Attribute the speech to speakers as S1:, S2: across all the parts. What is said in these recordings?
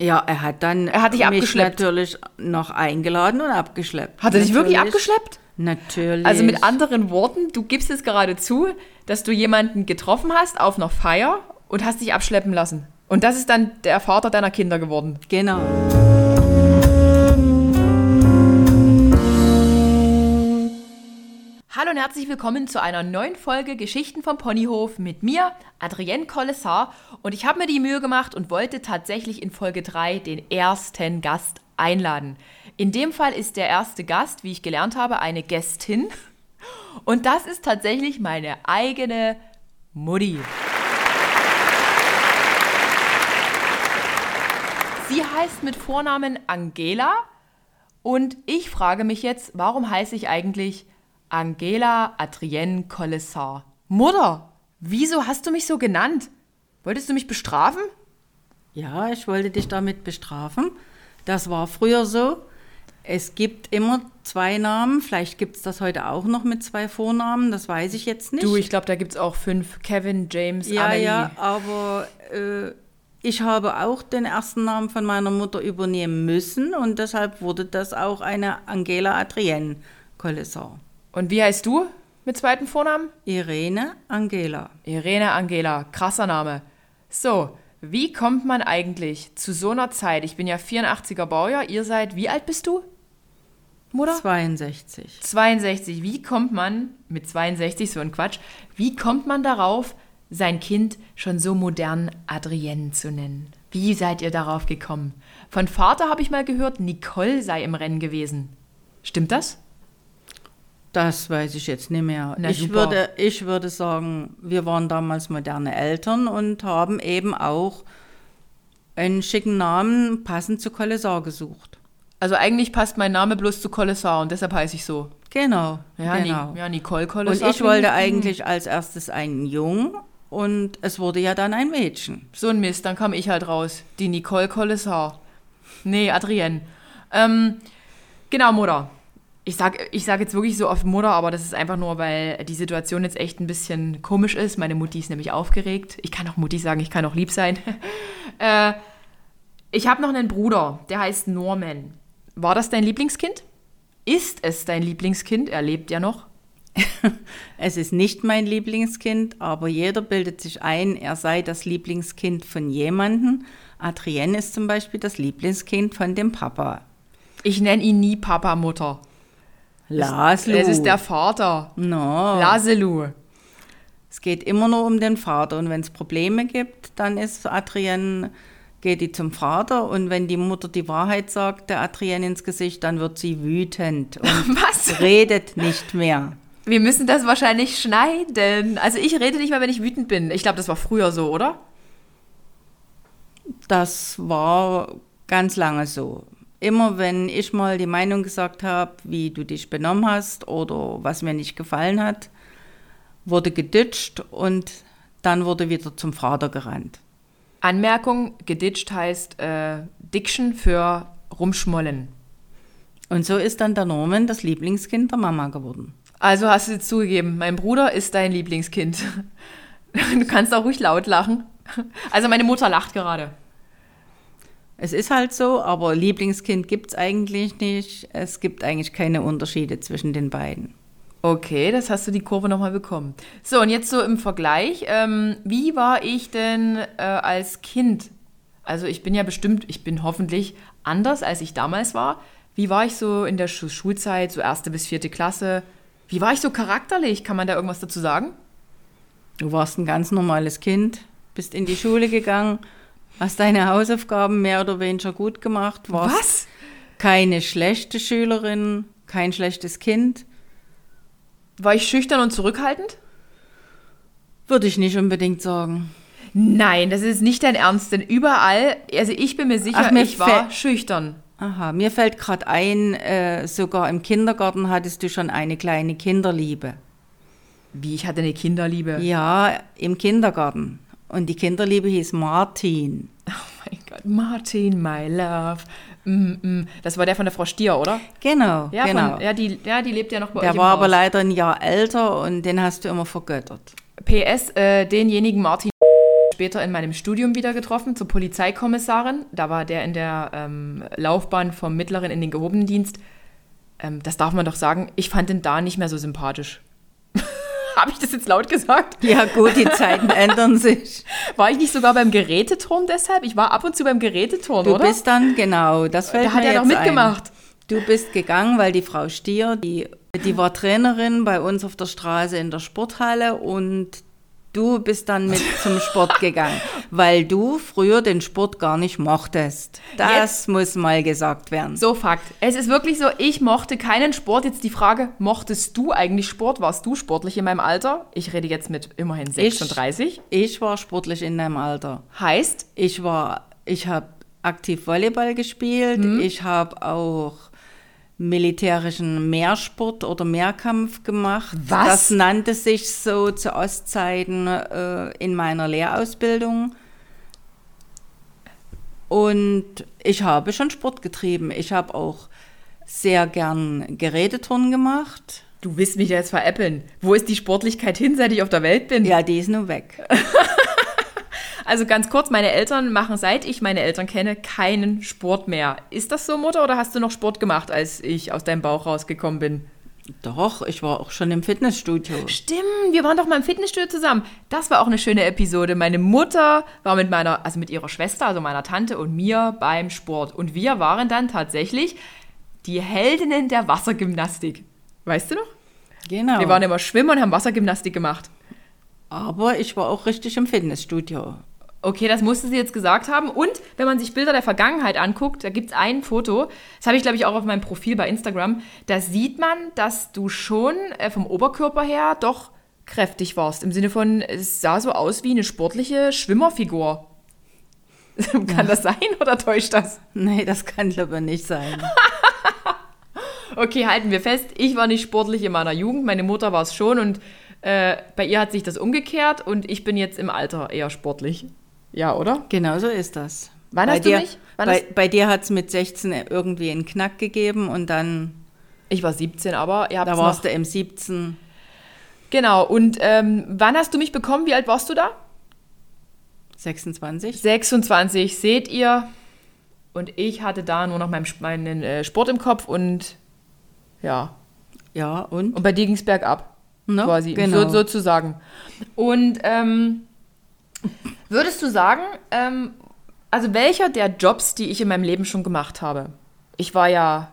S1: Ja, er hat dann
S2: Er hat dich
S1: mich
S2: abgeschleppt.
S1: natürlich noch eingeladen und abgeschleppt.
S2: Hat er dich wirklich abgeschleppt?
S1: Natürlich.
S2: Also mit anderen Worten, du gibst es gerade zu, dass du jemanden getroffen hast auf einer Feier und hast dich abschleppen lassen. Und das ist dann der Vater deiner Kinder geworden.
S1: Genau.
S2: Hallo und herzlich willkommen zu einer neuen Folge Geschichten vom Ponyhof mit mir, Adrienne Collessar. Und ich habe mir die Mühe gemacht und wollte tatsächlich in Folge 3 den ersten Gast einladen. In dem Fall ist der erste Gast, wie ich gelernt habe, eine Gästin. Und das ist tatsächlich meine eigene Mutti. Sie heißt mit Vornamen Angela und ich frage mich jetzt, warum heiße ich eigentlich Angela Adrienne Collessar? Mutter, wieso hast du mich so genannt? Wolltest du mich bestrafen?
S1: Ja, ich wollte dich damit bestrafen. Das war früher so. Es gibt immer zwei Namen. Vielleicht gibt es das heute auch noch mit zwei Vornamen. Das weiß ich jetzt nicht.
S2: Du, ich glaube, da gibt es auch fünf. Kevin, James,
S1: ja,
S2: Amelie.
S1: ja, aber äh, ich habe auch den ersten Namen von meiner Mutter übernehmen müssen und deshalb wurde das auch eine Angela Adrienne Collessar.
S2: Und wie heißt du mit zweiten Vornamen?
S1: Irene Angela.
S2: Irene Angela, krasser Name. So, wie kommt man eigentlich zu so einer Zeit? Ich bin ja 84er Baujahr, ihr seid, wie alt bist du? Mutter?
S1: 62.
S2: 62. Wie kommt man, mit 62, so ein Quatsch, wie kommt man darauf, sein Kind schon so modern Adrienne zu nennen? Wie seid ihr darauf gekommen? Von Vater habe ich mal gehört, Nicole sei im Rennen gewesen. Stimmt das?
S1: Das weiß ich jetzt nicht mehr.
S2: Na,
S1: ich,
S2: super.
S1: würde, ich würde sagen, wir waren damals moderne Eltern und haben eben auch einen schicken Namen passend zu Collessar gesucht.
S2: Also eigentlich passt mein Name bloß zu Collessar und deshalb heiße ich so.
S1: Genau,
S2: Ja,
S1: genau.
S2: Ni ja Nicole
S1: und
S2: Collessar.
S1: ich wollte eigentlich als erstes einen Jungen und es wurde ja dann ein Mädchen.
S2: So ein Mist, dann kam ich halt raus. Die Nicole Collessar. Nee, Adrienne. Ähm, genau, Mutter. Ich sag, ich sag jetzt wirklich so oft Mutter, aber das ist einfach nur, weil die Situation jetzt echt ein bisschen komisch ist. Meine Mutti ist nämlich aufgeregt. Ich kann auch Mutti sagen, ich kann auch lieb sein. äh, ich habe noch einen Bruder, der heißt Norman. War das dein Lieblingskind? Ist es dein Lieblingskind? Er lebt ja noch.
S1: Es ist nicht mein Lieblingskind, aber jeder bildet sich ein, er sei das Lieblingskind von jemandem. Adrienne ist zum Beispiel das Lieblingskind von dem Papa.
S2: Ich nenne ihn nie Papa, Mutter.
S1: Laszlo.
S2: Es ist der Vater.
S1: No.
S2: Laselu.
S1: Es geht immer nur um den Vater. Und wenn es Probleme gibt, dann ist Adrienne, geht die zum Vater. Und wenn die Mutter die Wahrheit sagt, der Adrienne ins Gesicht, dann wird sie wütend und
S2: Was?
S1: redet nicht mehr.
S2: Wir müssen das wahrscheinlich schneiden. Also ich rede nicht mehr, wenn ich wütend bin. Ich glaube, das war früher so, oder?
S1: Das war ganz lange so. Immer wenn ich mal die Meinung gesagt habe, wie du dich benommen hast oder was mir nicht gefallen hat, wurde geditscht und dann wurde wieder zum Vater gerannt.
S2: Anmerkung, geditscht heißt äh, Diction für rumschmollen.
S1: Und so ist dann der Norman das Lieblingskind der Mama geworden.
S2: Also hast du jetzt zugegeben, mein Bruder ist dein Lieblingskind. Du kannst auch ruhig laut lachen. Also meine Mutter lacht gerade.
S1: Es ist halt so, aber Lieblingskind gibt es eigentlich nicht. Es gibt eigentlich keine Unterschiede zwischen den beiden.
S2: Okay, das hast du die Kurve nochmal bekommen. So, und jetzt so im Vergleich, ähm, wie war ich denn äh, als Kind? Also ich bin ja bestimmt, ich bin hoffentlich anders, als ich damals war. Wie war ich so in der Schu Schulzeit, so erste bis vierte Klasse? Wie war ich so charakterlich? Kann man da irgendwas dazu sagen?
S1: Du warst ein ganz normales Kind, bist in die Schule gegangen, hast deine Hausaufgaben mehr oder weniger gut gemacht, warst keine schlechte Schülerin, kein schlechtes Kind.
S2: War ich schüchtern und zurückhaltend?
S1: Würde ich nicht unbedingt sagen.
S2: Nein, das ist nicht dein Ernst, denn überall, also ich bin mir sicher,
S1: Ach, mir
S2: ich war schüchtern.
S1: Aha, mir fällt gerade ein, äh, sogar im Kindergarten hattest du schon eine kleine Kinderliebe.
S2: Wie, ich hatte eine Kinderliebe.
S1: Ja, im Kindergarten. Und die Kinderliebe hieß Martin.
S2: Oh mein Gott, Martin, my love. Mm, mm. Das war der von der Frau Stier, oder?
S1: Genau,
S2: Ja,
S1: genau.
S2: Von, ja, die, ja, die lebt ja noch bei
S1: Der
S2: euch im
S1: war aber
S2: Haus.
S1: leider ein Jahr älter und den hast du immer vergöttert.
S2: PS, äh, denjenigen Martin später in meinem Studium wieder getroffen, zur Polizeikommissarin. Da war der in der ähm, Laufbahn vom Mittleren in den gehobenen Dienst. Ähm, das darf man doch sagen, ich fand ihn da nicht mehr so sympathisch. Habe ich das jetzt laut gesagt?
S1: Ja, gut, die Zeiten ändern sich.
S2: War ich nicht sogar beim Geräteturm deshalb? Ich war ab und zu beim Geräteturm,
S1: Du
S2: oder?
S1: bist dann, genau, das fällt
S2: da hat
S1: mir
S2: er doch mitgemacht.
S1: Ein. Du bist gegangen, weil die Frau Stier, die, die war Trainerin bei uns auf der Straße in der Sporthalle und du bist dann mit zum Sport gegangen, weil du früher den Sport gar nicht mochtest. Das
S2: Jetzt-
S1: muss mal gesagt werden.
S2: So, Fakt. Es ist wirklich so, ich mochte keinen Sport. Jetzt die Frage, mochtest du eigentlich Sport? Warst du sportlich in meinem Alter? Ich rede jetzt mit immerhin 36.
S1: Ich war sportlich in deinem Alter.
S2: Heißt,
S1: Ich war, ich habe aktiv Volleyball gespielt.
S2: Mhm.
S1: Ich habe auch militärischen Mehrsport oder Mehrkampf gemacht.
S2: Was?
S1: Das nannte sich so zu Ostzeiten äh, in meiner Lehrausbildung. Und ich habe schon Sport getrieben. Ich habe auch sehr gern Geräteturnen gemacht.
S2: du willst mich jetzt veräppeln. Wo ist die Sportlichkeit hin, seit ich auf der Welt bin?
S1: Ja, die ist nun weg.
S2: Also ganz kurz, meine Eltern machen, seit ich meine Eltern kenne, keinen Sport mehr. Ist das so, Mutter, oder hast du noch Sport gemacht, als ich aus deinem Bauch rausgekommen bin?
S1: Doch, ich war auch schon im Fitnessstudio.
S2: Stimmt, wir waren doch mal im Fitnessstudio zusammen. Das war auch eine schöne Episode. Meine Mutter war mit meiner, also mit ihrer Schwester, also meiner Tante und mir beim Sport. Und wir waren dann tatsächlich die Heldinnen der Wassergymnastik. Weißt du noch?
S1: Genau.
S2: Wir waren immer schwimmen und haben Wassergymnastik gemacht.
S1: Aber ich war auch richtig im Fitnessstudio.
S2: Okay, das musste sie jetzt gesagt haben. Und wenn man sich Bilder der Vergangenheit anguckt, da gibt es ein Foto, das habe ich, glaube ich, auch auf meinem Profil bei Instagram, da sieht man, dass du schon äh, vom Oberkörper her doch kräftig warst. Im Sinne von, es sah so aus wie eine sportliche Schwimmerfigur. Kann das sein oder täuscht das?
S1: Nee, das kann glaube ich nicht sein.
S2: Okay, halten wir fest, ich war nicht sportlich in meiner Jugend, meine Mutter war es schon und äh, bei ihr hat sich das umgekehrt und ich bin jetzt im Alter eher sportlich. Ja, oder?
S1: genau so ist das.
S2: Wann
S1: bei
S2: hast du
S1: dir,
S2: mich? Wann
S1: bei, bei dir hat es mit 16 irgendwie einen Knack gegeben und dann,
S2: Ich war 17, aber ihr habt
S1: da
S2: noch
S1: warst du im 17.
S2: Genau, und ähm, wann hast du mich bekommen? Wie alt warst du da?
S1: 26?
S2: 26, seht ihr. Und ich hatte da nur noch meinen, meinen äh, Sport im Kopf und ja.
S1: Ja, und?
S2: Und bei dir ging es bergab.
S1: No,
S2: quasi,
S1: genau.
S2: so, sozusagen. Und ähm, würdest du sagen, ähm, also welcher der Jobs, die ich in meinem Leben schon gemacht habe? Ich war ja,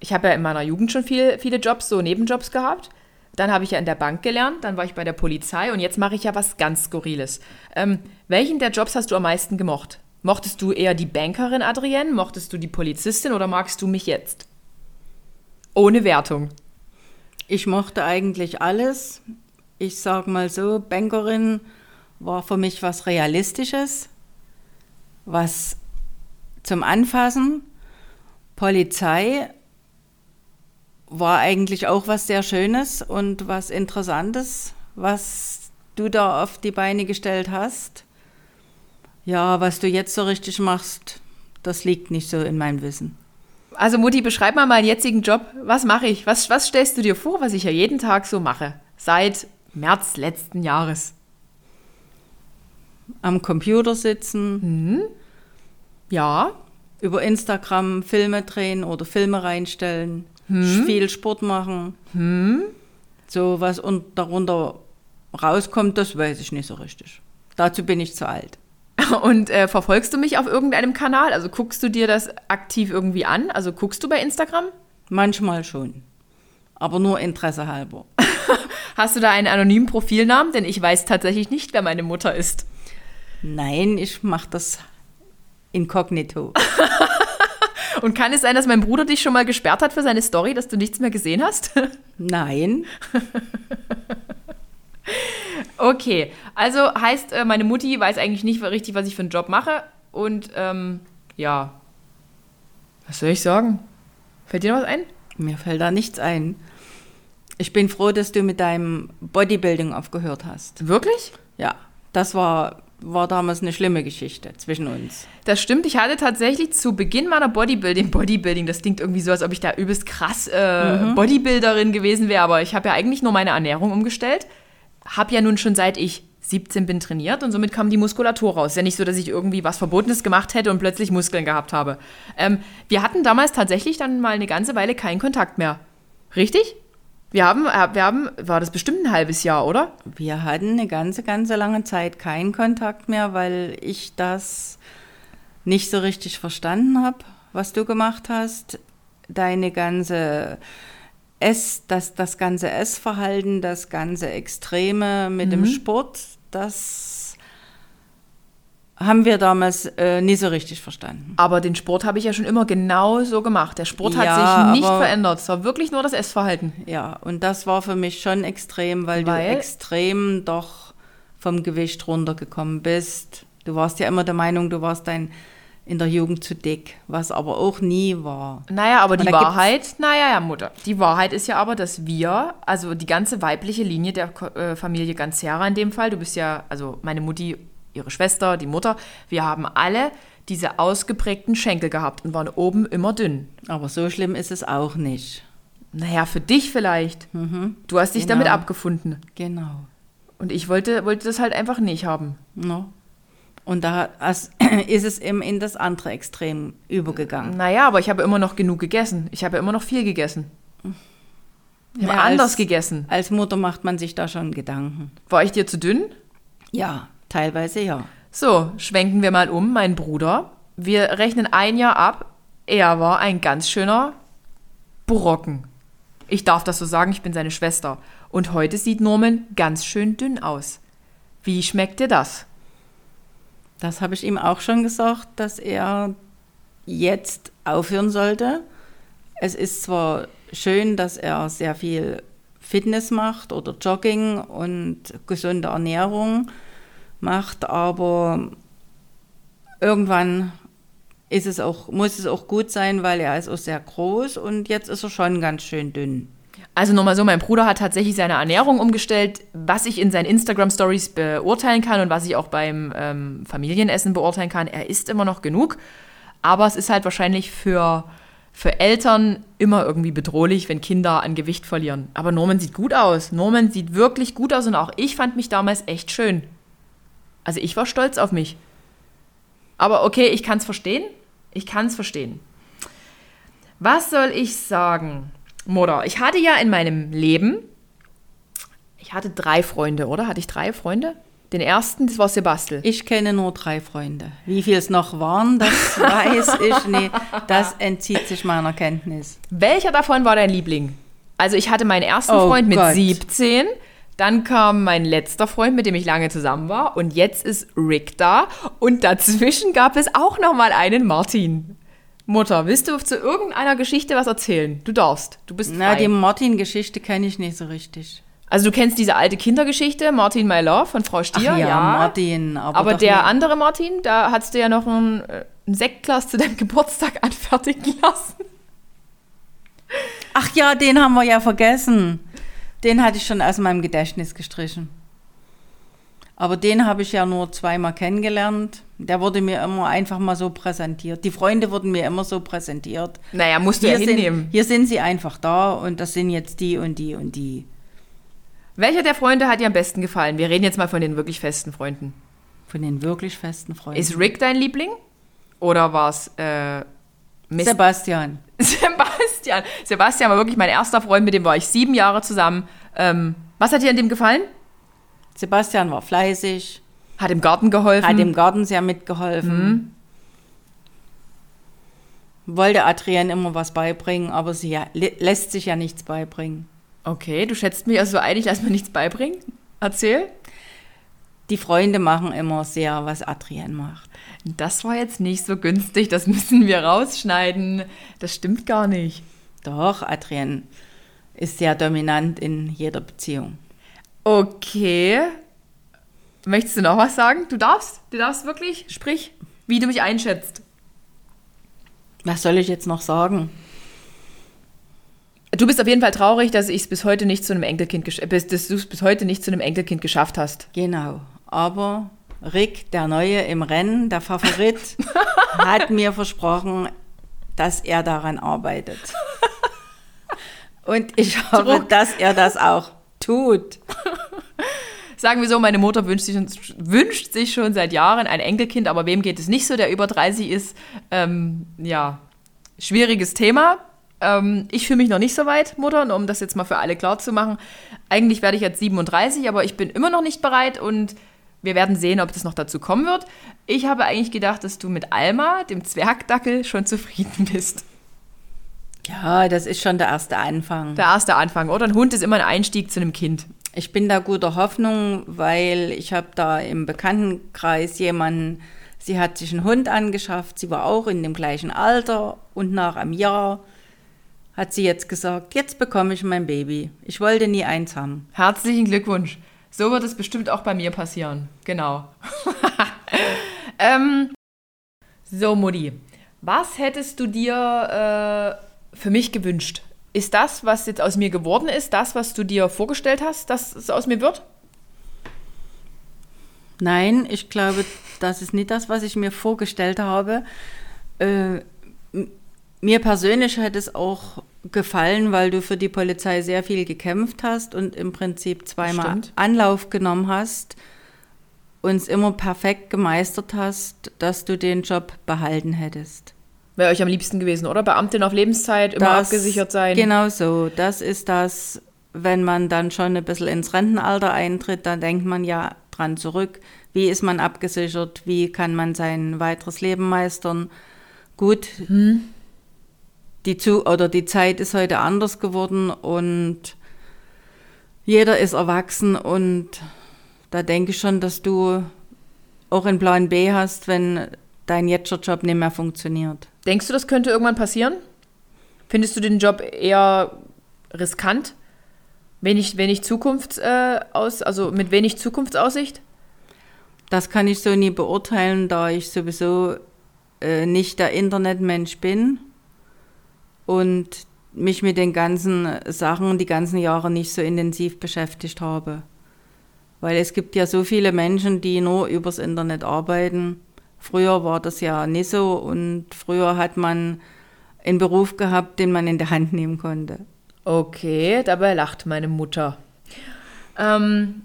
S2: ich habe ja in meiner Jugend schon viel, viele Jobs, so Nebenjobs gehabt. Dann habe ich ja in der Bank gelernt, dann war ich bei der Polizei und jetzt mache ich ja was ganz Skurriles. Ähm, welchen der Jobs hast du am meisten gemocht? Mochtest du eher die Bankerin, Adrienne? Mochtest du die Polizistin oder magst du mich jetzt? Ohne Wertung.
S1: Ich mochte eigentlich alles. Ich sag mal so, Bankerin war für mich was Realistisches, was zum Anfassen. Polizei war eigentlich auch was sehr Schönes und was Interessantes, was du da auf die Beine gestellt hast. Ja, was du jetzt so richtig machst, das liegt nicht so in meinem Wissen.
S2: Also Mutti, beschreib mal meinen jetzigen Job. Was mache ich? Was, was stellst du dir vor, was ich ja jeden Tag so mache? Seit März letzten Jahres.
S1: Am Computer sitzen,
S2: Ja.
S1: über Instagram Filme drehen oder Filme reinstellen, viel Sport machen. So was und darunter rauskommt, das weiß ich nicht so richtig. Dazu bin ich zu alt.
S2: Und äh, verfolgst du mich auf irgendeinem Kanal? Also guckst du dir das aktiv irgendwie an? Also guckst du bei Instagram?
S1: Manchmal schon. Aber nur Interesse halber.
S2: Hast du da einen anonymen Profilnamen? Denn ich weiß tatsächlich nicht, wer meine Mutter ist.
S1: Nein, ich mache das inkognito.
S2: Und kann es sein, dass mein Bruder dich schon mal gesperrt hat für seine Story, dass du nichts mehr gesehen hast?
S1: Nein,
S2: Okay, also heißt, äh, meine Mutti weiß eigentlich nicht richtig, was ich für einen Job mache. Und ähm, ja, was soll ich sagen? Fällt dir noch was ein?
S1: mir fällt da nichts ein. Ich bin froh, dass du mit deinem Bodybuilding aufgehört hast.
S2: Wirklich?
S1: Ja, das war, war damals eine schlimme Geschichte zwischen uns.
S2: Das stimmt. Ich hatte tatsächlich zu Beginn meiner Bodybuilding, Bodybuilding, das klingt irgendwie so, als ob ich da übelst krass äh, Bodybuilderin gewesen wäre, aber ich habe ja eigentlich nur meine Ernährung umgestellt. Habe ja nun schon seit ich 17 bin trainiert und somit kam die Muskulatur raus. Ist ja nicht so, dass ich irgendwie was Verbotenes gemacht hätte und plötzlich Muskeln gehabt habe. Ähm, wir hatten damals tatsächlich dann mal eine ganze Weile keinen Kontakt mehr. Richtig? Wir haben, äh, wir haben, war das bestimmt ein halbes Jahr, oder?
S1: Wir hatten eine ganze, ganze lange Zeit keinen Kontakt mehr, weil ich das nicht so richtig verstanden habe, was du gemacht hast. Deine ganze Ess, das, das ganze Essverhalten, das ganze Extreme mit dem Sport, das haben wir damals äh, nie so richtig verstanden.
S2: Aber den Sport habe ich ja schon immer genau so gemacht. Der Sport hat
S1: Ja,
S2: sich nicht verändert. Es war wirklich nur das Essverhalten.
S1: Ja, und das war für mich schon extrem, weil,
S2: Weil?
S1: du extrem doch vom Gewicht runtergekommen bist. Du warst ja immer der Meinung, du warst dein, in der Jugend zu dick, was aber auch nie war.
S2: Naja, aber die Wahrheit, naja, ja, Mutter. Die Wahrheit ist ja aber, dass wir, also die ganze weibliche Linie der äh, Familie Ganzera in dem Fall, du bist ja, also meine Mutti, ihre Schwester, die Mutter, wir haben alle diese ausgeprägten Schenkel gehabt und waren oben immer dünn.
S1: Aber so schlimm ist es auch nicht.
S2: Naja, für dich vielleicht. Du hast dich
S1: Genau.
S2: damit abgefunden.
S1: Genau.
S2: Und ich wollte, wollte das halt einfach nicht haben.
S1: No. Und da ist es eben in das andere Extrem übergegangen.
S2: Naja, aber ich habe immer noch genug gegessen. Ich habe immer noch viel gegessen. Ich habe
S1: Ja, als-
S2: anders gegessen.
S1: Als Mutter macht man sich da schon Gedanken.
S2: War ich dir zu dünn?
S1: Ja, teilweise ja.
S2: So, schwenken wir mal um. Mein Bruder. Wir rechnen ein Jahr ab. Er war ein ganz schöner Brocken. Ich darf das so sagen, ich bin seine Schwester. Und heute sieht Norman ganz schön dünn aus. Wie schmeckt dir das?
S1: Das habe ich ihm auch schon gesagt, dass er jetzt aufhören sollte. Es ist zwar schön, dass er sehr viel Fitness macht oder Jogging und gesunde Ernährung macht, aber irgendwann ist es auch, muss es auch gut sein, weil er ist auch sehr groß und jetzt ist er schon ganz schön dünn.
S2: Also nochmal so, mein Bruder hat tatsächlich seine Ernährung umgestellt, was ich in seinen Instagram-Stories beurteilen kann und was ich auch beim ähm, Familienessen beurteilen kann. Er isst immer noch genug, aber es ist halt wahrscheinlich für, für Eltern immer irgendwie bedrohlich, wenn Kinder an Gewicht verlieren. Aber Norman sieht gut aus. Norman sieht wirklich gut aus und auch ich fand mich damals echt schön. Also ich war stolz auf mich. Aber okay, ich kann es verstehen. Ich kann es verstehen. Was soll ich sagen? Mutter, ich hatte ja in meinem Leben, ich hatte drei Freunde, oder? Hatte ich drei Freunde? Den ersten, das war Sebastel.
S1: Ich kenne nur drei Freunde. Wie viel es noch waren, das weiß ich nicht. Das entzieht sich meiner Kenntnis.
S2: Welcher davon war dein Liebling? Also ich hatte meinen ersten
S1: Oh
S2: Freund mit
S1: Gott.
S2: 17, dann kam mein letzter Freund, mit dem ich lange zusammen war und jetzt ist Rick da und dazwischen gab es auch noch mal einen Martin. Mutter, willst du zu irgendeiner Geschichte was erzählen? Du darfst, du bist
S1: Na,
S2: frei.
S1: die Martin-Geschichte kenne ich nicht so richtig.
S2: also du kennst diese alte Kindergeschichte, Martin My Love von Frau Stier,
S1: Ach ja,
S2: ja.
S1: Martin. Aber,
S2: Aber der
S1: nicht-
S2: andere Martin, da hast du ja noch ein, äh, ein Sektglas zu deinem Geburtstag anfertigen lassen.
S1: Ach ja, den haben wir ja vergessen. Den hatte ich schon aus meinem Gedächtnis gestrichen. Aber den habe ich ja nur zweimal kennengelernt. Der wurde mir immer einfach mal so präsentiert. Die Freunde wurden mir immer so präsentiert.
S2: Naja, musst du ja
S1: Hier
S2: hinnehmen.
S1: sind, hier sind sie einfach da und das sind jetzt die und die und die.
S2: Welcher der Freunde hat dir am besten gefallen? Wir reden jetzt mal von den wirklich festen Freunden.
S1: Von den wirklich festen Freunden.
S2: Ist Rick dein Liebling? Oder war es äh, Mist-
S1: Sebastian.
S2: Sebastian? Sebastian war wirklich mein erster Freund, mit dem war ich sieben Jahre zusammen. Ähm, was hat dir an dem gefallen?
S1: Sebastian war fleißig,
S2: Hat im Garten geholfen.
S1: hat im Garten sehr mitgeholfen. Wollte Adrienne immer was beibringen, aber sie ja, lä- lässt sich ja nichts beibringen.
S2: okay, du schätzt mich also ein, ich lass mir nichts beibringen. Erzähl.
S1: Die Freunde machen immer sehr, was Adrienne macht.
S2: Das war jetzt nicht so günstig, das müssen wir rausschneiden. Das stimmt gar nicht.
S1: Doch, Adrienne ist sehr dominant in jeder Beziehung.
S2: Okay. Möchtest du noch was sagen? Du darfst. Du darfst wirklich. Sprich, wie du mich einschätzt.
S1: Was soll ich jetzt noch sagen?
S2: Du bist auf jeden Fall traurig, dass ich es bis heute nicht zu einem Enkelkind bis, dass du es bis heute nicht zu einem Enkelkind geschafft hast.
S1: Genau. Aber Rick, der Neue im Rennen, der Favorit, hat mir versprochen, dass er daran arbeitet. Und ich hoffe,
S2: Druck.
S1: dass er das auch tut.
S2: Sagen wir so, meine Mutter wünscht sich, wünscht sich schon seit Jahren ein Enkelkind, aber wem geht es nicht so, der über 30 ist? Ähm, ja, schwieriges Thema. Ähm, ich fühle mich noch nicht so weit, Mutter, um das jetzt mal für alle klar zu machen. Eigentlich werde ich jetzt 37, aber ich bin immer noch nicht bereit und wir werden sehen, ob das noch dazu kommen wird. Ich habe eigentlich gedacht, dass du mit Alma, dem Zwergdackel, schon zufrieden bist.
S1: Ja, das ist schon der erste Anfang.
S2: Der erste Anfang, oder? Ein Hund ist immer ein Einstieg zu einem Kind.
S1: Ich bin da guter Hoffnung, weil ich habe da im Bekanntenkreis jemanden, sie hat sich einen Hund angeschafft, sie war auch in dem gleichen Alter und nach einem Jahr hat sie jetzt gesagt, jetzt bekomme ich mein Baby. Ich wollte nie eins haben.
S2: Herzlichen Glückwunsch. So wird es bestimmt auch bei mir passieren. Genau. ähm, so, Mutti, was hättest du dir äh, für mich gewünscht? Ist das, was jetzt aus mir geworden ist, das, was du dir vorgestellt hast, dass es aus mir wird?
S1: Nein, ich glaube, das ist nicht das, was ich mir vorgestellt habe. Äh, mir persönlich hätte es auch gefallen, weil du für die Polizei sehr viel gekämpft hast und im Prinzip zweimal Stimmt. Anlauf genommen hast, uns immer perfekt gemeistert hast, dass du den Job behalten hättest.
S2: Wäre euch am liebsten gewesen, oder? Beamtin auf Lebenszeit, immer das, abgesichert sein.
S1: Genau so. Das ist das, wenn man dann schon ein bisschen ins Rentenalter eintritt, dann denkt man ja dran zurück. Wie ist man abgesichert? Wie kann man sein weiteres Leben meistern? Gut, hm die zu oder die Zeit ist heute anders geworden und jeder ist erwachsen und da denke ich schon, dass du auch einen Plan B hast, wenn dein jetziger Job nicht mehr funktioniert.
S2: Denkst du, das könnte irgendwann passieren? Findest du den Job eher riskant? Wenig, wenig Zukunfts, äh, aus, also mit wenig Zukunftsaussicht?
S1: Das kann ich so nie beurteilen, da ich sowieso äh, nicht der Internetmensch bin und mich mit den ganzen Sachen die ganzen Jahre nicht so intensiv beschäftigt habe. Weil es gibt ja so viele Menschen, die nur übers Internet arbeiten. Früher war das ja nicht so und früher hat man einen Beruf gehabt, den man in der Hand nehmen konnte.
S2: Okay, dabei lacht meine Mutter. Ähm,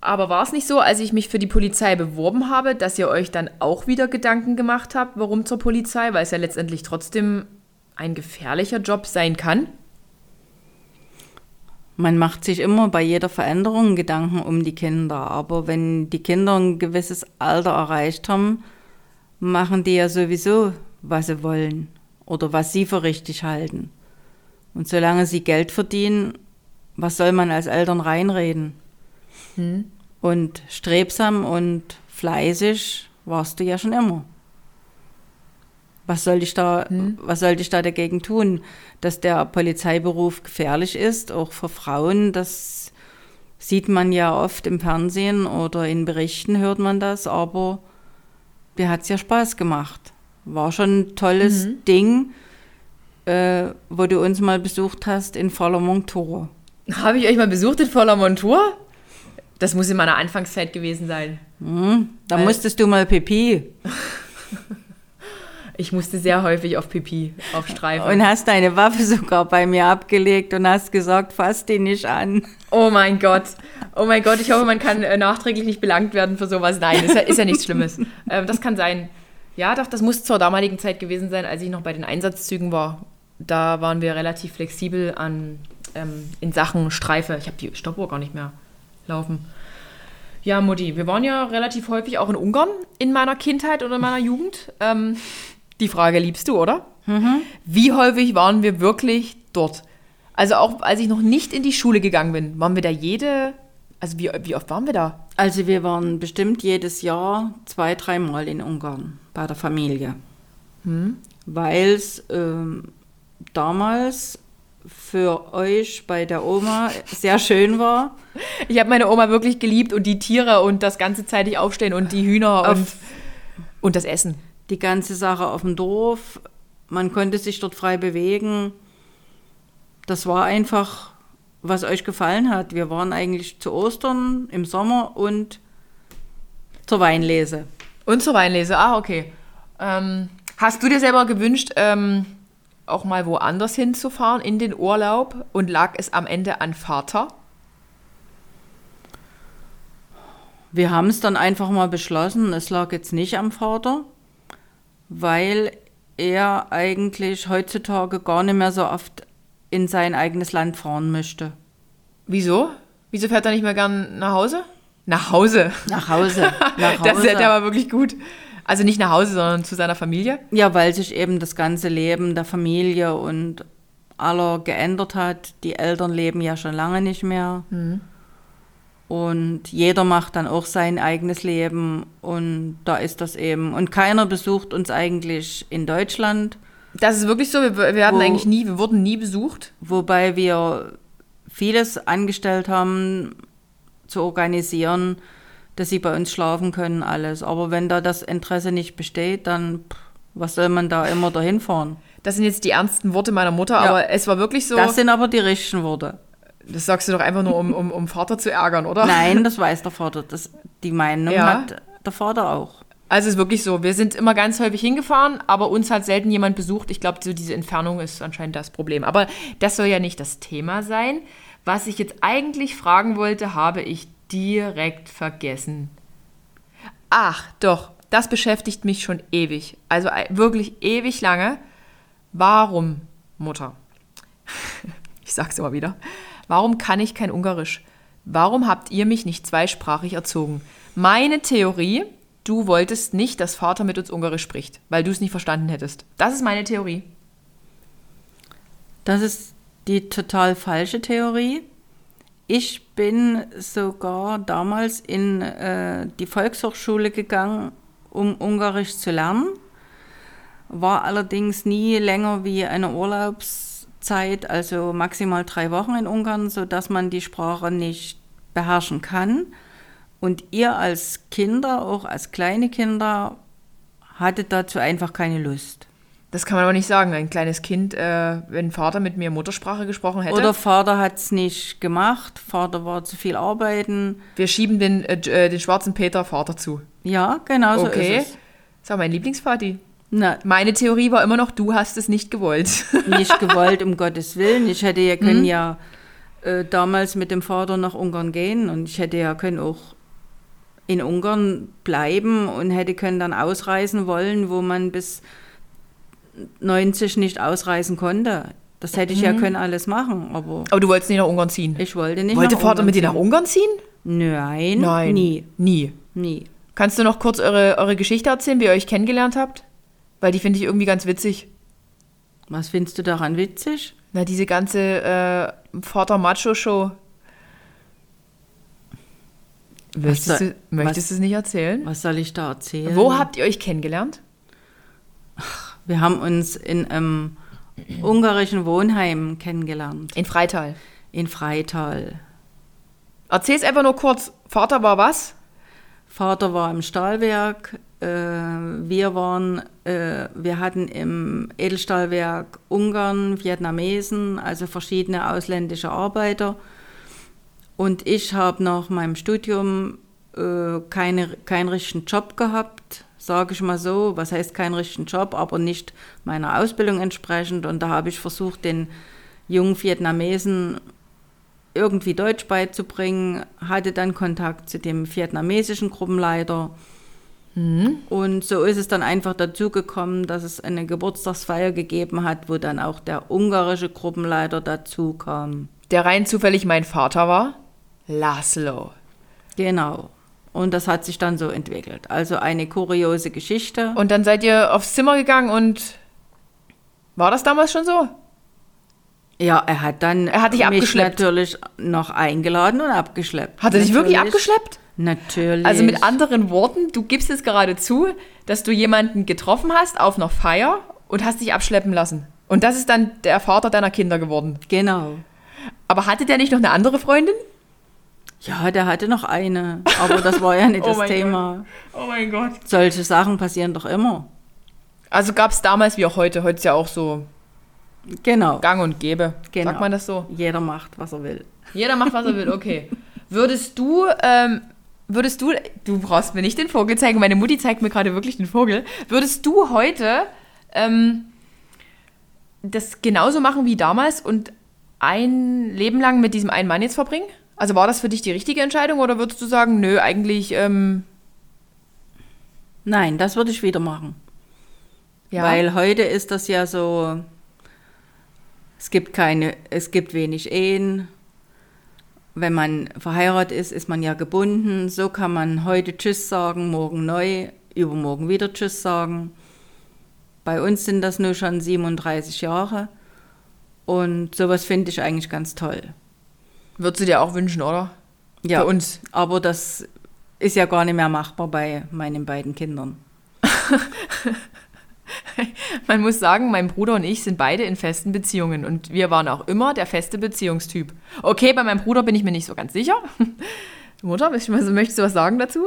S2: aber war es nicht so, als ich mich für die Polizei beworben habe, dass ihr euch dann auch wieder Gedanken gemacht habt, warum zur Polizei? Weil es ja letztendlich trotzdem ein gefährlicher Job sein kann?
S1: Man macht sich immer bei jeder Veränderung Gedanken um die Kinder, aber wenn die Kinder ein gewisses Alter erreicht haben, machen die ja sowieso, was sie wollen oder was sie für richtig halten. Und solange sie Geld verdienen, was soll man als Eltern reinreden? Hm. Und strebsam und fleißig warst du ja schon immer. Was soll ich da, hm. was sollte ich da dagegen tun? Dass der Polizeiberuf gefährlich ist, auch für Frauen, das sieht man ja oft im Fernsehen oder in Berichten hört man das, aber dir hat es ja Spaß gemacht. War schon ein tolles mhm. Ding, äh, wo du uns mal besucht hast in voller Montur.
S2: Habe ich euch mal besucht in voller Montur? Das muss in meiner Anfangszeit gewesen sein.
S1: Mhm, da Weil musstest du mal Pipi.
S2: Ich musste sehr häufig auf Pipi, auf Streifen.
S1: Und hast deine Waffe sogar bei mir abgelegt und hast gesagt, fass die nicht an.
S2: Oh mein Gott. Oh mein Gott, ich hoffe, man kann äh, nachträglich nicht belangt werden für sowas. Nein, ist ja, ist ja nichts Schlimmes. Ähm, das kann sein. Ja, doch, das muss zur damaligen Zeit gewesen sein, als ich noch bei den Einsatzzügen war. Da waren wir relativ flexibel an, ähm, in Sachen Streife. Ich habe die Stoppuhr gar nicht mehr laufen. Ja, Mutti, wir waren ja relativ häufig auch in Ungarn in meiner Kindheit oder in meiner Jugend. Ähm, die Frage liebst du, oder? Mhm. Wie häufig waren wir wirklich dort? Also auch als ich noch nicht in die Schule gegangen bin, waren wir da jede, also wie, wie oft waren wir da?
S1: Also wir waren bestimmt jedes Jahr zwei, dreimal in Ungarn bei der Familie. Hm. Weil es ähm, damals für euch bei der Oma sehr schön war.
S2: Ich habe meine Oma wirklich geliebt und die Tiere und das ganze zeitig aufstehen und die Hühner und, und das Essen
S1: die ganze Sache auf dem Dorf. Man konnte sich dort frei bewegen. Das war einfach, was euch gefallen hat. Wir waren eigentlich zu Ostern im Sommer und zur Weinlese.
S2: Und zur Weinlese, ah, okay. Ähm, hast du dir selber gewünscht, ähm, auch mal woanders hinzufahren in den Urlaub und lag es am Ende an Vater?
S1: Wir haben es dann einfach mal beschlossen, es lag jetzt nicht am Vater, weil er eigentlich heutzutage gar nicht mehr so oft in sein eigenes Land fahren möchte.
S2: Wieso? Wieso fährt er nicht mehr gern nach Hause? Nach Hause.
S1: Nach Hause. Nach
S2: Das
S1: Hause.
S2: ist ja aber wirklich gut. Also nicht nach Hause, sondern zu seiner Familie.
S1: Ja, weil sich eben das ganze Leben der Familie und aller geändert hat. Die Eltern leben ja schon lange nicht mehr. Und jeder macht dann auch sein eigenes Leben. Und da ist das eben. Und keiner besucht uns eigentlich in Deutschland,
S2: Das ist wirklich so. Wir, wir hatten
S1: Wo-
S2: eigentlich nie, wir wurden nie besucht.
S1: wobei wir vieles angestellt haben, zu organisieren, dass sie bei uns schlafen können, alles. Aber wenn da das Interesse nicht besteht, dann pff, was soll man da immer dahin fahren?
S2: Das sind jetzt die ernsten Worte meiner Mutter,
S1: Ja.
S2: aber es war wirklich so.
S1: Das sind aber die richtigen Worte.
S2: Das sagst du doch einfach nur, um, um, um Vater zu ärgern, oder?
S1: Nein, das weiß der Vater. Das, die Meinung
S2: Ja.
S1: hat der Vater auch.
S2: Also es ist wirklich so. Wir sind immer ganz häufig hingefahren, aber uns hat selten jemand besucht. Ich glaube, so diese Entfernung ist anscheinend das Problem. Aber das soll ja nicht das Thema sein. Was ich jetzt eigentlich fragen wollte, habe ich direkt vergessen. Ach, doch, das beschäftigt mich schon ewig. Also äh, wirklich ewig lange. Warum, Mutter? Ich sag's immer wieder. Warum kann ich kein Ungarisch? Warum habt ihr mich nicht zweisprachig erzogen? Meine Theorie, du wolltest nicht, dass Vater mit uns Ungarisch spricht, weil du es nicht verstanden hättest. Das ist meine Theorie.
S1: Das ist die total falsche Theorie. Ich bin sogar damals in äh, die Volkshochschule gegangen, um Ungarisch zu lernen. War allerdings nie länger wie eine Urlaubszeit, also maximal drei Wochen in Ungarn, sodass man die Sprache nicht beherrschen kann. Und ihr als Kinder, auch als kleine Kinder, hattet dazu einfach keine Lust.
S2: Das kann man aber nicht sagen. Ein kleines Kind, äh, wenn Vater mit mir Muttersprache gesprochen hätte.
S1: Oder Vater hat es nicht gemacht, Vater war zu viel arbeiten.
S2: wir schieben den, äh, äh, den schwarzen Peter Vater zu.
S1: Ja, genau so
S2: okay.
S1: ist es.
S2: Das war mein Lieblingsvati.
S1: Na,
S2: Meine Theorie war immer noch, du hast es nicht gewollt.
S1: nicht gewollt, um Gottes Willen. Ich hätte ja
S2: Mhm.
S1: können ja äh, damals mit dem Vater nach Ungarn gehen und ich hätte ja können auch in Ungarn bleiben und hätte können dann ausreisen wollen, wo man bis 90 nicht ausreisen konnte. Das hätte ich
S2: Mhm.
S1: ja können alles machen, aber
S2: Aber du wolltest nicht nach Ungarn ziehen.
S1: ich wollte nicht
S2: Wollte
S1: nach
S2: Vater
S1: Ungarn
S2: mit dir nach. Ungarn ziehen?
S1: Nein,
S2: Nein.
S1: nie,
S2: Nie.
S1: nie.
S2: Kannst du noch kurz eure, eure Geschichte erzählen, wie ihr euch kennengelernt habt? Weil die finde ich irgendwie ganz witzig.
S1: Was findest du daran witzig?
S2: Na, diese ganze äh, Vater-Macho-Show. Möchtest,
S1: soll-
S2: du, möchtest du es nicht erzählen?
S1: Was soll ich da erzählen?
S2: Wo habt ihr euch kennengelernt?
S1: Wir haben uns in einem ungarischen Wohnheim kennengelernt,
S2: In Freital.
S1: in Freital.
S2: Erzähl's einfach nur kurz. Vater war was?
S1: Vater war im Stahlwerk, wir waren, äh, wir hatten im Edelstahlwerk Ungarn, Vietnamesen, also verschiedene ausländische Arbeiter. Und ich habe nach meinem Studium äh, keine, keinen richtigen Job gehabt, sage ich mal so. Was heißt keinen richtigen Job, aber nicht meiner Ausbildung entsprechend. Und da habe ich versucht, den jungen Vietnamesen irgendwie Deutsch beizubringen, hatte dann Kontakt zu dem vietnamesischen Gruppenleiter. Und so ist es dann einfach dazu gekommen, dass es eine Geburtstagsfeier gegeben hat, wo dann auch der ungarische Gruppenleiter dazu kam.
S2: Der rein zufällig mein Vater war? Laszlo.
S1: Genau. Und das hat sich dann so entwickelt. Also eine kuriose Geschichte.
S2: Und dann seid ihr aufs Zimmer gegangen und war das damals schon so?
S1: Ja, er hat dann
S2: Er hat dich
S1: mich
S2: abgeschleppt.
S1: natürlich noch eingeladen und abgeschleppt.
S2: Hat er dich wirklich abgeschleppt?
S1: Natürlich.
S2: Also mit anderen Worten, du gibst jetzt gerade zu, dass du jemanden getroffen hast auf einer Feier und hast dich abschleppen lassen. Und das ist dann der Vater deiner Kinder geworden.
S1: Genau.
S2: Aber hatte der nicht noch eine andere Freundin?
S1: Ja, der hatte noch eine, aber das war ja nicht
S2: Oh
S1: das Thema.
S2: Oh mein Gott.
S1: Solche Sachen passieren doch immer.
S2: Also gab es damals wie auch heute. Heute ist ja auch so
S1: Genau.
S2: gang und gäbe.
S1: Genau.
S2: Sagt man das so?
S1: Jeder macht, was er will.
S2: Jeder macht, was er will, okay. Würdest du, ähm, würdest du, du brauchst mir nicht den Vogel zeigen, meine Mutti zeigt mir gerade wirklich den Vogel. Würdest du heute ähm, das genauso machen wie damals und ein Leben lang mit diesem einen Mann jetzt verbringen? Also war das für dich die richtige Entscheidung oder würdest du sagen, nö, eigentlich, ähm,
S1: Nein, das würde ich wieder machen.
S2: ja.
S1: Weil heute ist das ja so, es gibt keine, es gibt wenig Ehen. Wenn man verheiratet ist, ist man ja gebunden. So kann man heute Tschüss sagen, morgen neu, übermorgen wieder Tschüss sagen. Bei uns sind das nur schon 37 Jahre. Und sowas finde ich eigentlich ganz toll.
S2: würdest du dir auch wünschen, oder?
S1: Ja,
S2: Für uns.
S1: aber das ist ja gar nicht mehr machbar bei meinen beiden Kindern.
S2: Man muss sagen, mein Bruder und ich sind beide in festen Beziehungen und wir waren auch immer der feste Beziehungstyp. Okay, bei meinem Bruder bin ich mir nicht so ganz sicher. Mutter, möchtest du was sagen dazu?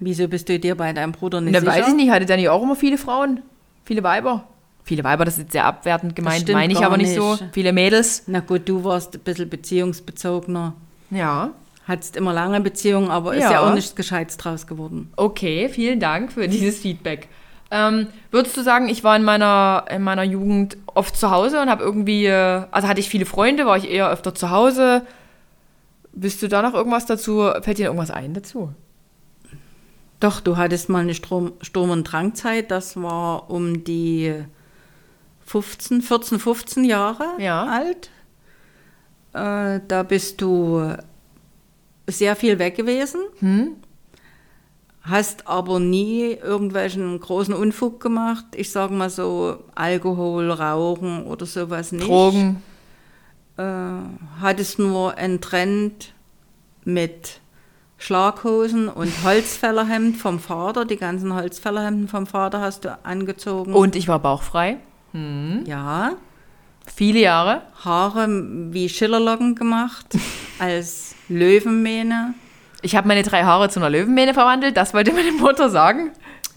S1: Wieso bist du dir bei deinem Bruder nicht
S2: Na,
S1: sicher?
S2: weiß ich nicht, hatte der nicht auch immer viele Frauen? Viele Weiber? Viele Weiber, das ist jetzt sehr abwertend gemeint,
S1: stimmt
S2: meine ich aber nicht, so. Viele Mädels.
S1: Na gut, du warst ein bisschen beziehungsbezogener.
S2: Ja.
S1: Hattest immer lange Beziehungen, aber ist
S2: Ja.
S1: ja auch nichts Gescheites draus geworden.
S2: Okay, vielen Dank für dieses Feedback. Ähm, würdest du sagen, ich war in meiner, in meiner Jugend oft zu Hause und habe irgendwie, äh, also hatte ich viele Freunde, war ich eher öfter zu Hause? Bist du da noch irgendwas dazu? Fällt dir irgendwas ein dazu?
S1: Doch, du hattest mal eine Strom, Sturm- und Drangzeit, das war um die 15, 14, 15 Jahre
S2: Ja.
S1: alt. Äh, da bist du sehr viel weg gewesen,
S2: Hm?
S1: Hast aber nie irgendwelchen großen Unfug gemacht. Ich sage mal so Alkohol, Rauchen oder sowas nicht.
S2: Drogen?
S1: äh, hattest nur einen Trend mit Schlaghosen und Holzfällerhemd vom Vater. Die ganzen Holzfällerhemden vom Vater hast du angezogen.
S2: Und ich war bauchfrei.
S1: ja,
S2: Viele Jahre.
S1: Haare wie Schillerlocken gemacht, als Löwenmähne.
S2: Ich habe meine drei Haare zu einer Löwenmähne verwandelt, das wollte meine Mutter sagen.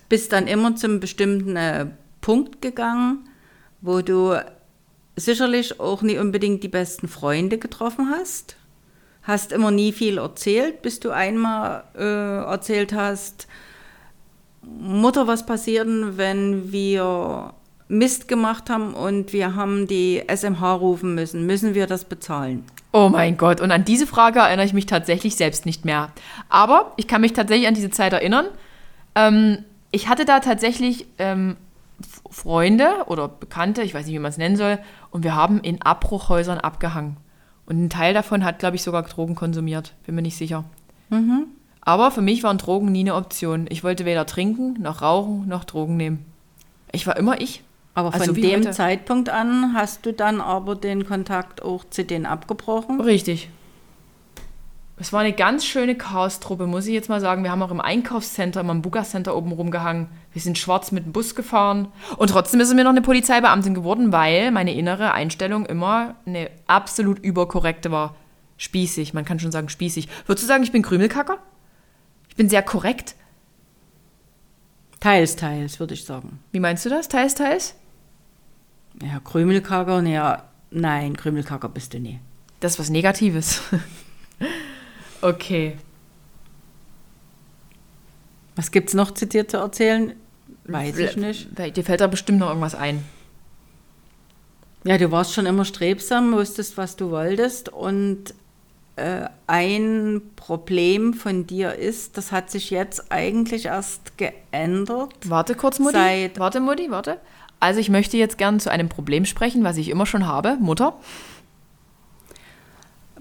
S1: Bist dann immer zum bestimmten äh, Punkt gegangen, wo du sicherlich auch nie unbedingt die besten Freunde getroffen hast. Hast immer nie viel erzählt, bis du einmal äh, erzählt hast, Mutter, was passiert, wenn wir Mist gemacht haben und wir haben die SMH rufen müssen? Müssen wir das bezahlen?
S2: Oh mein Gott, und an diese Frage erinnere ich mich tatsächlich selbst nicht mehr. Aber ich kann mich tatsächlich an diese Zeit erinnern. Ähm, ich hatte da tatsächlich ähm, Freunde oder Bekannte, ich weiß nicht, wie man es nennen soll, und wir haben in Abbruchhäusern abgehangen. Und ein Teil davon hat, glaube ich, sogar Drogen konsumiert. Bin mir nicht sicher. Aber für mich waren Drogen nie eine Option. Ich wollte weder trinken, noch rauchen, noch Drogen nehmen. Ich war immer ich.
S1: Aber von
S2: Also
S1: dem
S2: heute.
S1: Zeitpunkt an hast du dann aber den Kontakt auch zu denen abgebrochen.
S2: Richtig. Es war eine ganz schöne Chaos-Truppe, muss ich jetzt mal sagen. Wir haben auch im Einkaufscenter, im Buga-Center oben rumgehangen. Wir sind schwarz mit dem Bus gefahren. Und trotzdem ist mir noch eine Polizeibeamtin geworden, weil meine innere Einstellung immer eine absolut überkorrekte war. Spießig, man kann schon sagen spießig. Würdest du sagen, ich bin Krümelkacker? Ich bin sehr korrekt.
S1: Teils, teils, würde ich sagen.
S2: Wie meinst du das? Teils, teils?
S1: Ja, Krümelkacker, ja, nein, Krümelkacker bist du nie.
S2: Das ist was Negatives. okay.
S1: Was gibt's noch zu dir zu erzählen? Weiß ich nicht.
S2: Dir fällt da bestimmt noch irgendwas ein.
S1: Ja, du warst schon immer strebsam, wusstest, was du wolltest und äh, ein Problem von dir ist, das hat sich jetzt eigentlich erst geändert.
S2: Warte kurz, Mutti.
S1: Seit-
S2: warte, Mutti, warte. Also ich möchte jetzt gern zu einem Problem sprechen, was ich immer schon habe. Mutter.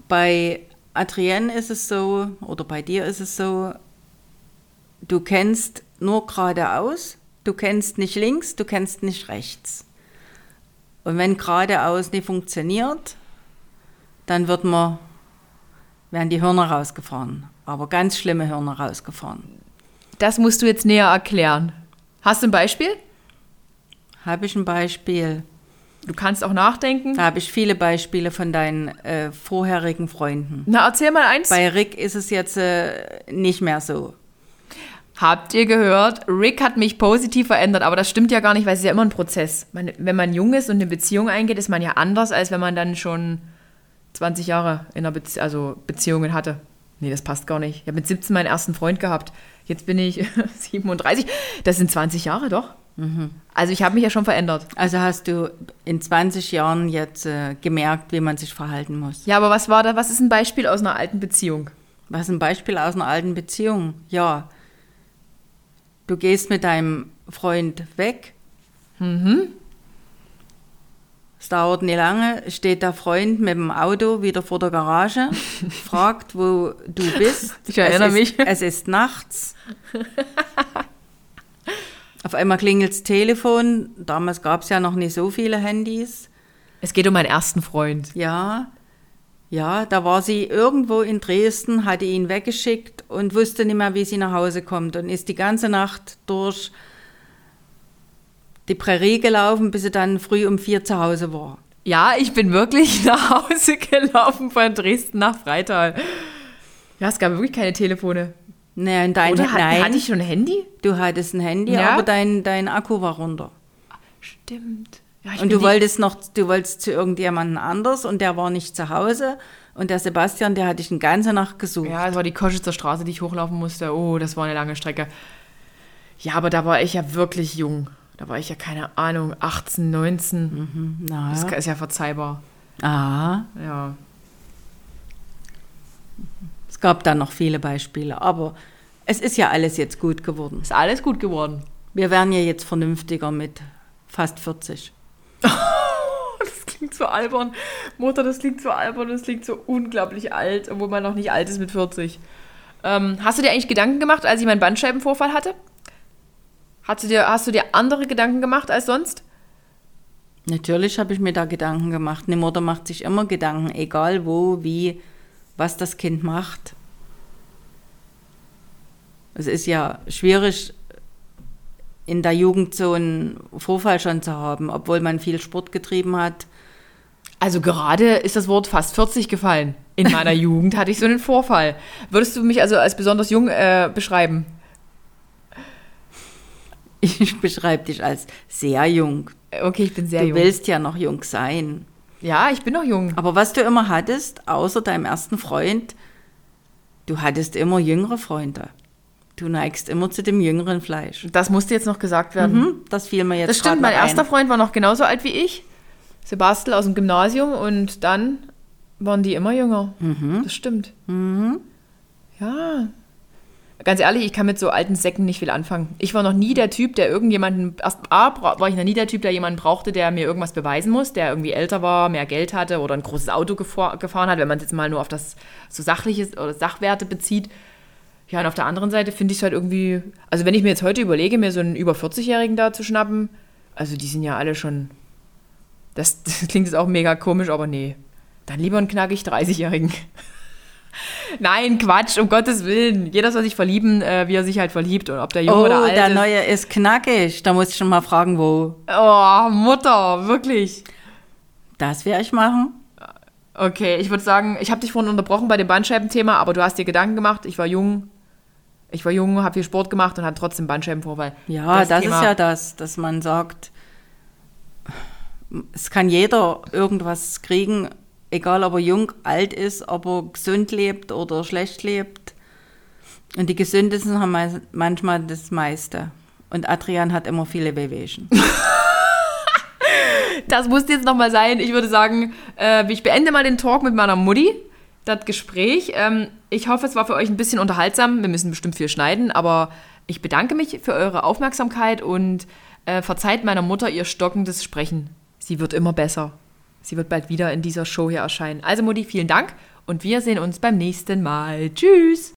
S1: Bei Adrienne ist es so, oder bei dir ist es so, du kennst nur geradeaus, du kennst nicht links, du kennst nicht rechts. Und wenn geradeaus nicht funktioniert, dann wird man, werden die Hörner rausgefahren. Aber ganz schlimme Hörner rausgefahren.
S2: Das musst du jetzt näher erklären. Hast du ein Beispiel?
S1: Habe ich ein Beispiel?
S2: Du kannst auch nachdenken.
S1: Da habe ich viele Beispiele von deinen äh, vorherigen Freunden.
S2: Na, erzähl mal eins.
S1: Bei Rick ist es jetzt äh, nicht mehr so.
S2: Habt ihr gehört? Rick hat mich positiv verändert, aber das stimmt ja gar nicht, weil es ist ja immer ein Prozess. Man, wenn man jung ist und eine Beziehung eingeht, ist man ja anders, als wenn man dann schon 20 Jahre in einer Bezie also Beziehungen hatte. Nee, das passt gar nicht. Ich habe mit 17 meinen ersten Freund gehabt. Jetzt bin ich 37. Das sind 20 Jahre doch. Also ich habe mich ja schon verändert.
S1: Also hast du in 20 Jahren jetzt äh, gemerkt, wie man sich verhalten muss.
S2: Ja, aber was war da? Was ist ein Beispiel aus einer alten Beziehung?
S1: Was ist ein Beispiel aus einer alten Beziehung? Ja, du gehst mit deinem Freund weg. Es dauert nicht lange, steht der Freund mit dem Auto wieder vor der Garage, fragt, wo du bist.
S2: Ich erinnere
S1: es
S2: mich.
S1: Ist, es ist nachts. Auf einmal klingelt das Telefon. Damals gab es ja noch nicht so viele Handys.
S2: Es geht um meinen ersten Freund.
S1: Ja, ja, da war sie irgendwo in Dresden, hatte ihn weggeschickt und wusste nicht mehr, wie sie nach Hause kommt und ist die ganze Nacht durch die Prärie gelaufen, bis sie dann früh um vier zu Hause war.
S2: Ja, ich bin wirklich nach Hause gelaufen von Dresden nach Freital. Ja, es gab wirklich keine Telefone.
S1: Nee, und dein,
S2: Oder hat,
S1: nein,
S2: hatte ich schon ein Handy?
S1: du hattest ein Handy,
S2: Ja.
S1: aber dein, dein Akku war runter.
S2: Stimmt. Ja, ich
S1: Und du wolltest noch, du wolltest zu irgendjemandem anders und der war nicht zu Hause. Und der Sebastian, der hat dich eine ganze Nacht gesucht.
S2: Ja, es war die Koschitzer Straße, die ich hochlaufen musste. Oh, das war eine lange Strecke. Ja, aber da war ich ja wirklich jung. Da war ich ja, keine Ahnung, 18, 19.
S1: Na,
S2: Das ist ja verzeihbar.
S1: ah,
S2: Ja.
S1: Es gab da noch viele Beispiele, aber es ist ja alles jetzt gut geworden.
S2: Ist alles gut geworden.
S1: Wir werden ja jetzt vernünftiger mit fast 40.
S2: Das klingt so albern. Mutter, das klingt so albern, das klingt so unglaublich alt, obwohl man noch nicht alt ist mit 40. Ähm, hast du dir eigentlich Gedanken gemacht, als ich meinen Bandscheibenvorfall hatte? Hast du dir, hast du dir andere Gedanken gemacht als sonst?
S1: Natürlich habe ich mir da Gedanken gemacht. Eine Mutter macht sich immer Gedanken, egal wo, wie, was das Kind macht. Es ist ja schwierig, in der Jugend so einen Vorfall schon zu haben, obwohl man viel Sport getrieben hat.
S2: Also gerade ist das Wort fast 40 gefallen. In meiner Jugend hatte ich so einen Vorfall. Würdest du mich also als besonders jung äh, beschreiben?
S1: Ich beschreibe dich als sehr jung.
S2: Okay, ich bin sehr
S1: du
S2: jung.
S1: willst ja noch jung sein.
S2: Ja, ich bin noch jung.
S1: Aber was du immer hattest, außer deinem ersten Freund, du hattest immer jüngere Freunde. Du neigst immer zu dem jüngeren Fleisch.
S2: Das musste jetzt noch gesagt werden.
S1: Mhm, das fiel mir jetzt
S2: Das stimmt, mein
S1: ein.
S2: erster Freund war noch genauso alt wie ich. Sebastian aus dem Gymnasium und dann waren die immer jünger. Das stimmt. Ja. Ganz ehrlich, ich kann mit so alten Säcken nicht viel anfangen. Ich war noch nie der Typ, der irgendjemanden, erst A, war ich noch nie der Typ, der jemanden brauchte, der mir irgendwas beweisen muss, der irgendwie älter war, mehr Geld hatte oder ein großes Auto gefahr, gefahren hat, wenn man es jetzt mal nur auf das so Sachliches oder Sachwerte bezieht. Ja, und auf der anderen Seite finde ich es halt irgendwie, also wenn ich mir jetzt heute überlege, mir so einen über 40-Jährigen da zu schnappen, also die sind ja alle schon, das, das klingt jetzt auch mega komisch, aber nee, dann lieber einen knackig 30-Jährigen. Nein, Quatsch, um Gottes Willen. Jeder soll sich verlieben, äh, wie er sich halt verliebt und ob der jung
S1: Oh,
S2: oder alt
S1: der
S2: ist.
S1: neue ist knackig. Da muss ich schon mal fragen, wo.
S2: Oh, Mutter, wirklich.
S1: Das werde ich machen.
S2: Okay, ich würde sagen, ich habe dich vorhin unterbrochen bei dem Bandscheibenthema, aber du hast dir Gedanken gemacht. Ich war jung. Ich war jung, habe viel Sport gemacht und hatte trotzdem Bandscheibenvorfall.
S1: Ja, das,
S2: Thema-
S1: ist ja das, dass man sagt, es kann jeder irgendwas kriegen, egal ob er jung, alt ist, ob er gesund lebt oder schlecht lebt. Und die Gesündesten haben manchmal das meiste. Und Adrian hat immer viele Wehwehchen.
S2: Das musste jetzt nochmal sein. Ich würde sagen, äh, ich beende mal den Talk mit meiner Mutti, das Gespräch. Ähm, ich hoffe, es war für euch ein bisschen unterhaltsam. Wir müssen bestimmt viel schneiden, aber ich bedanke mich für eure Aufmerksamkeit und äh, verzeiht meiner Mutter ihr stockendes Sprechen. Sie wird immer besser. Sie wird bald wieder in dieser Show hier erscheinen. Also Mutti, vielen Dank und wir sehen uns beim nächsten Mal. Tschüss!